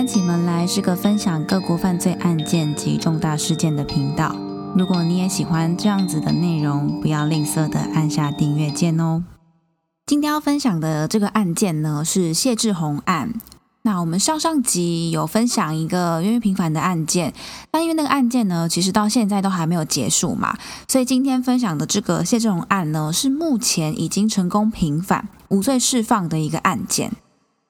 关起门来是个分享各国犯罪案件及重大事件的频道。如果你也喜欢这样子的内容，不要吝啬的按下订阅键哦。今天要分享的这个案件呢，是谢志宏案。那我们上上集有分享一个冤狱平反的案件，但因为那个案件呢，其实到现在都还没有结束嘛，所以今天分享的这个谢志宏案呢，是目前已经成功平反、无罪释放的一个案件。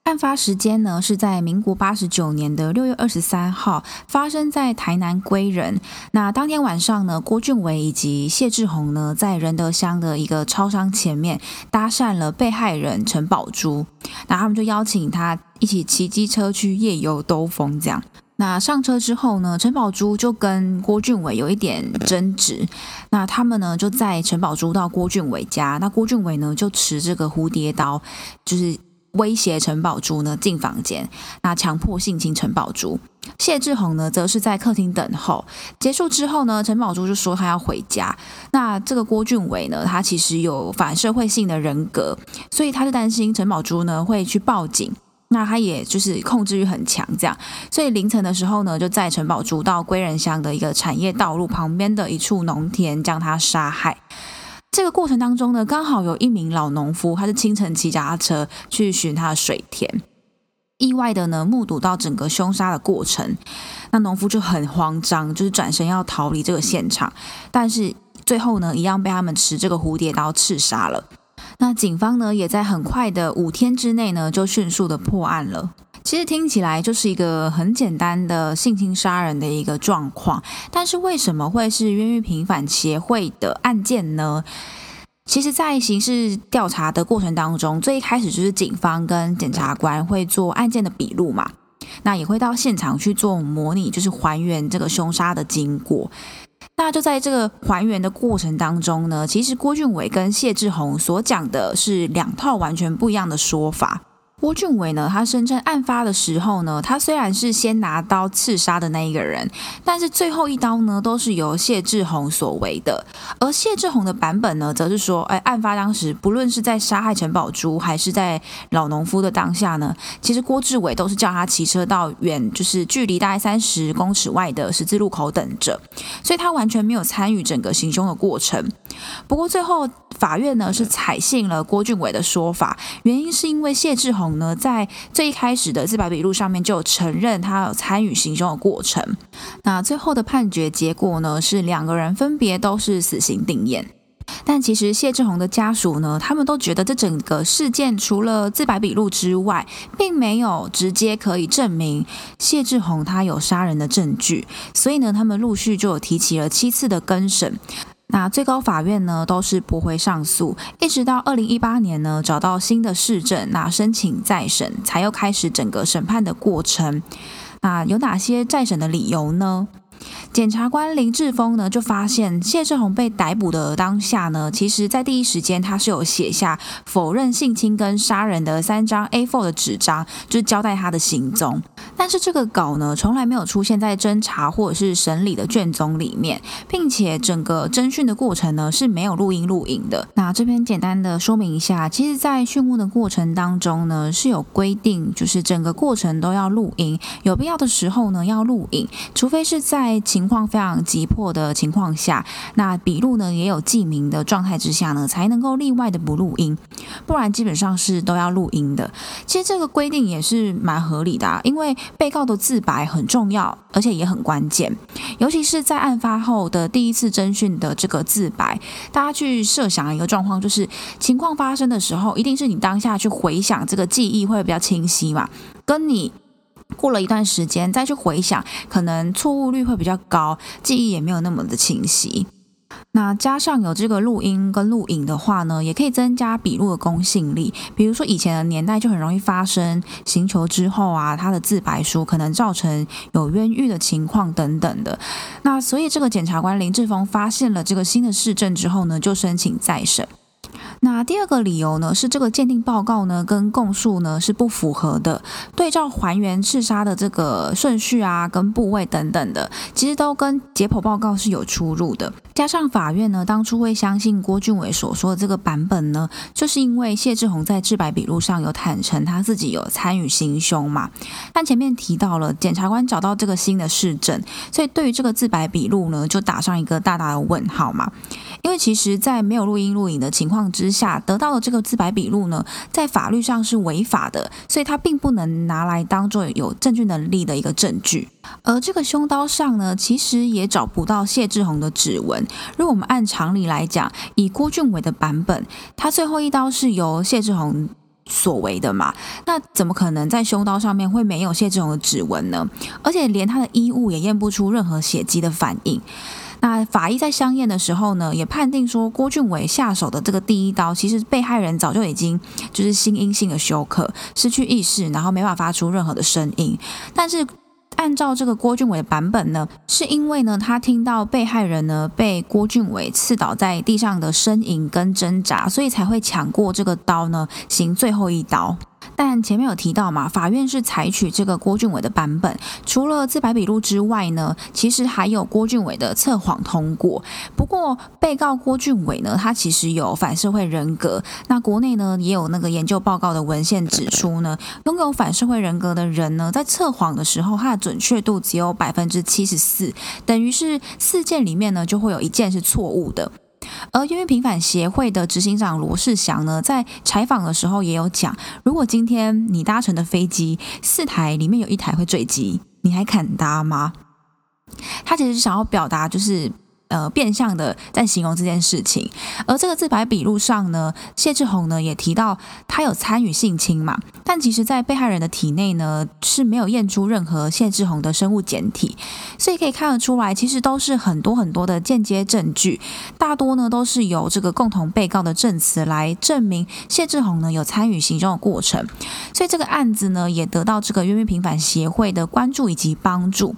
案发时间呢是在民国八十九年的六月二十三号，发生在台南归仁。那当天晚上呢，郭俊伟以及谢志宏呢，在仁德乡的一个超商前面搭讪了被害人陈宝珠，那他们就邀请他一起骑机车去夜游兜风。这样，那上车之后呢，陈宝珠就跟郭俊伟有一点争执。那他们呢就在陈宝珠到郭俊伟家，那郭俊伟呢就持这个蝴蝶刀，就是。威胁陈宝珠呢进房间，那强迫性侵陈宝珠。谢志宏呢则是在客厅等候。结束之后呢，陈宝珠就说他要回家。那这个郭俊伟呢，他其实有反社会性的人格，所以他就担心陈宝珠呢会去报警。那他也就是控制欲很强，这样，所以凌晨的时候呢，就载陈宝珠到归仁乡的一个产业道路旁边的一处农田，将他杀害。这个过程当中呢，刚好有一名老农夫，他是清晨骑脚踏车去寻他的水田，意外的呢目睹到整个凶杀的过程，那农夫就很慌张，就是转身要逃离这个现场，但是最后呢，一样被他们持这个蝴蝶刀刺杀了。那警方呢，也在很快的五天之内呢，就迅速的破案了。其实听起来就是一个很简单的性侵杀人的一个状况，但是为什么会是冤狱平反协会的案件呢？其实，在刑事调查的过程当中，最一开始就是警方跟检察官会做案件的笔录嘛，那也会到现场去做模拟，就是还原这个凶杀的经过。那就在这个还原的过程当中呢，其实郭俊伟跟谢志宏所讲的是两套完全不一样的说法。郭俊伟呢，他声称案发的时候呢，他虽然是先拿刀刺杀的那一个人，但是最后一刀呢，都是由谢志宏所为的。而谢志宏的版本呢，则是说，哎，案发当时，不论是在杀害陈宝珠，还是在老农夫的当下呢，其实郭志伟都是叫他骑车到远，就是距离大概三十公尺外的十字路口等着，所以他完全没有参与整个行凶的过程。不过最后法院呢，是采信了郭俊伟的说法，原因是因为谢志宏。呢，在最一开始的自白笔录上面就承认他有参与行凶的过程。那最后的判决结果呢，是两个人分别都是死刑定验。但其实谢志宏的家属呢，他们都觉得这整个事件除了自白笔录之外，并没有直接可以证明谢志宏他有杀人的证据。所以呢，他们陆续就有提起了七次的更审。那最高法院呢，都是驳回上诉，一直到二零一八年呢，找到新的市政，那申请再审，才又开始整个审判的过程。那有哪些再审的理由呢？检察官林志峰呢，就发现谢志宏被逮捕的当下呢，其实在第一时间他是有写下否认性侵跟杀人的三张 A4 的纸张，就是交代他的行踪。但是这个稿呢，从来没有出现在侦查或者是审理的卷宗里面，并且整个侦讯的过程呢是没有录音录影的。那这边简单的说明一下，其实，在讯问的过程当中呢，是有规定，就是整个过程都要录音，有必要的时候呢要录影，除非是在情情况非常急迫的情况下，那笔录呢也有记名的状态之下呢，才能够例外的不录音，不然基本上是都要录音的。其实这个规定也是蛮合理的，因为被告的自白很重要，而且也很关键，尤其是在案发后的第一次侦讯的这个自白，大家去设想一个状况，就是情况发生的时候，一定是你当下去回想这个记忆会比较清晰嘛，跟你。过了一段时间再去回想，可能错误率会比较高，记忆也没有那么的清晰。那加上有这个录音跟录影的话呢，也可以增加笔录的公信力。比如说以前的年代就很容易发生刑求之后啊，他的自白书可能造成有冤狱的情况等等的。那所以这个检察官林志峰发现了这个新的市政之后呢，就申请再审。那第二个理由呢，是这个鉴定报告呢跟供述呢是不符合的，对照还原刺杀的这个顺序啊、跟部位等等的，其实都跟解剖报告是有出入的。加上法院呢当初会相信郭俊伟所说的这个版本呢，就是因为谢志宏在自白笔录上有坦诚他自己有参与行凶嘛。但前面提到了检察官找到这个新的事证，所以对于这个自白笔录呢，就打上一个大大的问号嘛。因为其实，在没有录音录影的情况之下，得到的这个自白笔录呢，在法律上是违法的，所以它并不能拿来当做有证据能力的一个证据。而这个凶刀上呢，其实也找不到谢志宏的指纹。如果我们按常理来讲，以郭俊伟的版本，他最后一刀是由谢志宏所为的嘛？那怎么可能在凶刀上面会没有谢志宏的指纹呢？而且连他的衣物也验不出任何血迹的反应。那法医在相验的时候呢，也判定说郭俊伟下手的这个第一刀，其实被害人早就已经就是心因性的休克，失去意识，然后没法发出任何的声音。但是按照这个郭俊伟的版本呢，是因为呢他听到被害人呢被郭俊伟刺倒在地上的呻吟跟挣扎，所以才会抢过这个刀呢行最后一刀。但前面有提到嘛，法院是采取这个郭俊伟的版本，除了自白笔录之外呢，其实还有郭俊伟的测谎通过。不过被告郭俊伟呢，他其实有反社会人格。那国内呢也有那个研究报告的文献指出呢，拥有反社会人格的人呢，在测谎的时候，他的准确度只有百分之七十四，等于是四件里面呢，就会有一件是错误的。而因为平反协会的执行长罗世祥呢，在采访的时候也有讲，如果今天你搭乘的飞机四台里面有一台会坠机，你还敢搭吗？他其实想要表达就是。呃，变相的在形容这件事情，而这个自白笔录上呢，谢志宏呢也提到他有参与性侵嘛，但其实，在被害人的体内呢是没有验出任何谢志宏的生物检体，所以可以看得出来，其实都是很多很多的间接证据，大多呢都是由这个共同被告的证词来证明谢志宏呢有参与行凶的过程，所以这个案子呢也得到这个冤狱平反协会的关注以及帮助。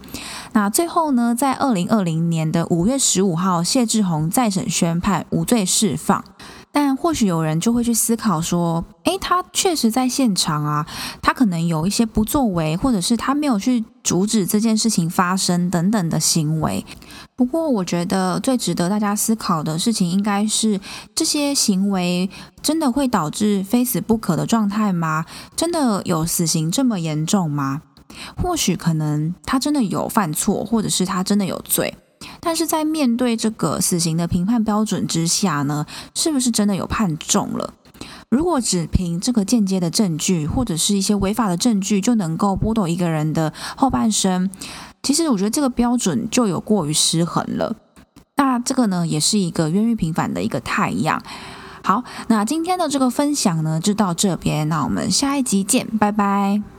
那最后呢，在二零二零年的五月十五号，谢志宏再审宣判无罪释放。但或许有人就会去思考说，诶，他确实在现场啊，他可能有一些不作为，或者是他没有去阻止这件事情发生等等的行为。不过，我觉得最值得大家思考的事情，应该是这些行为真的会导致非死不可的状态吗？真的有死刑这么严重吗？或许可能他真的有犯错，或者是他真的有罪，但是在面对这个死刑的评判标准之下呢，是不是真的有判重了？如果只凭这个间接的证据，或者是一些违法的证据就能够剥夺一个人的后半生，其实我觉得这个标准就有过于失衡了。那这个呢，也是一个冤狱平反的一个太阳。好，那今天的这个分享呢，就到这边，那我们下一集见，拜拜。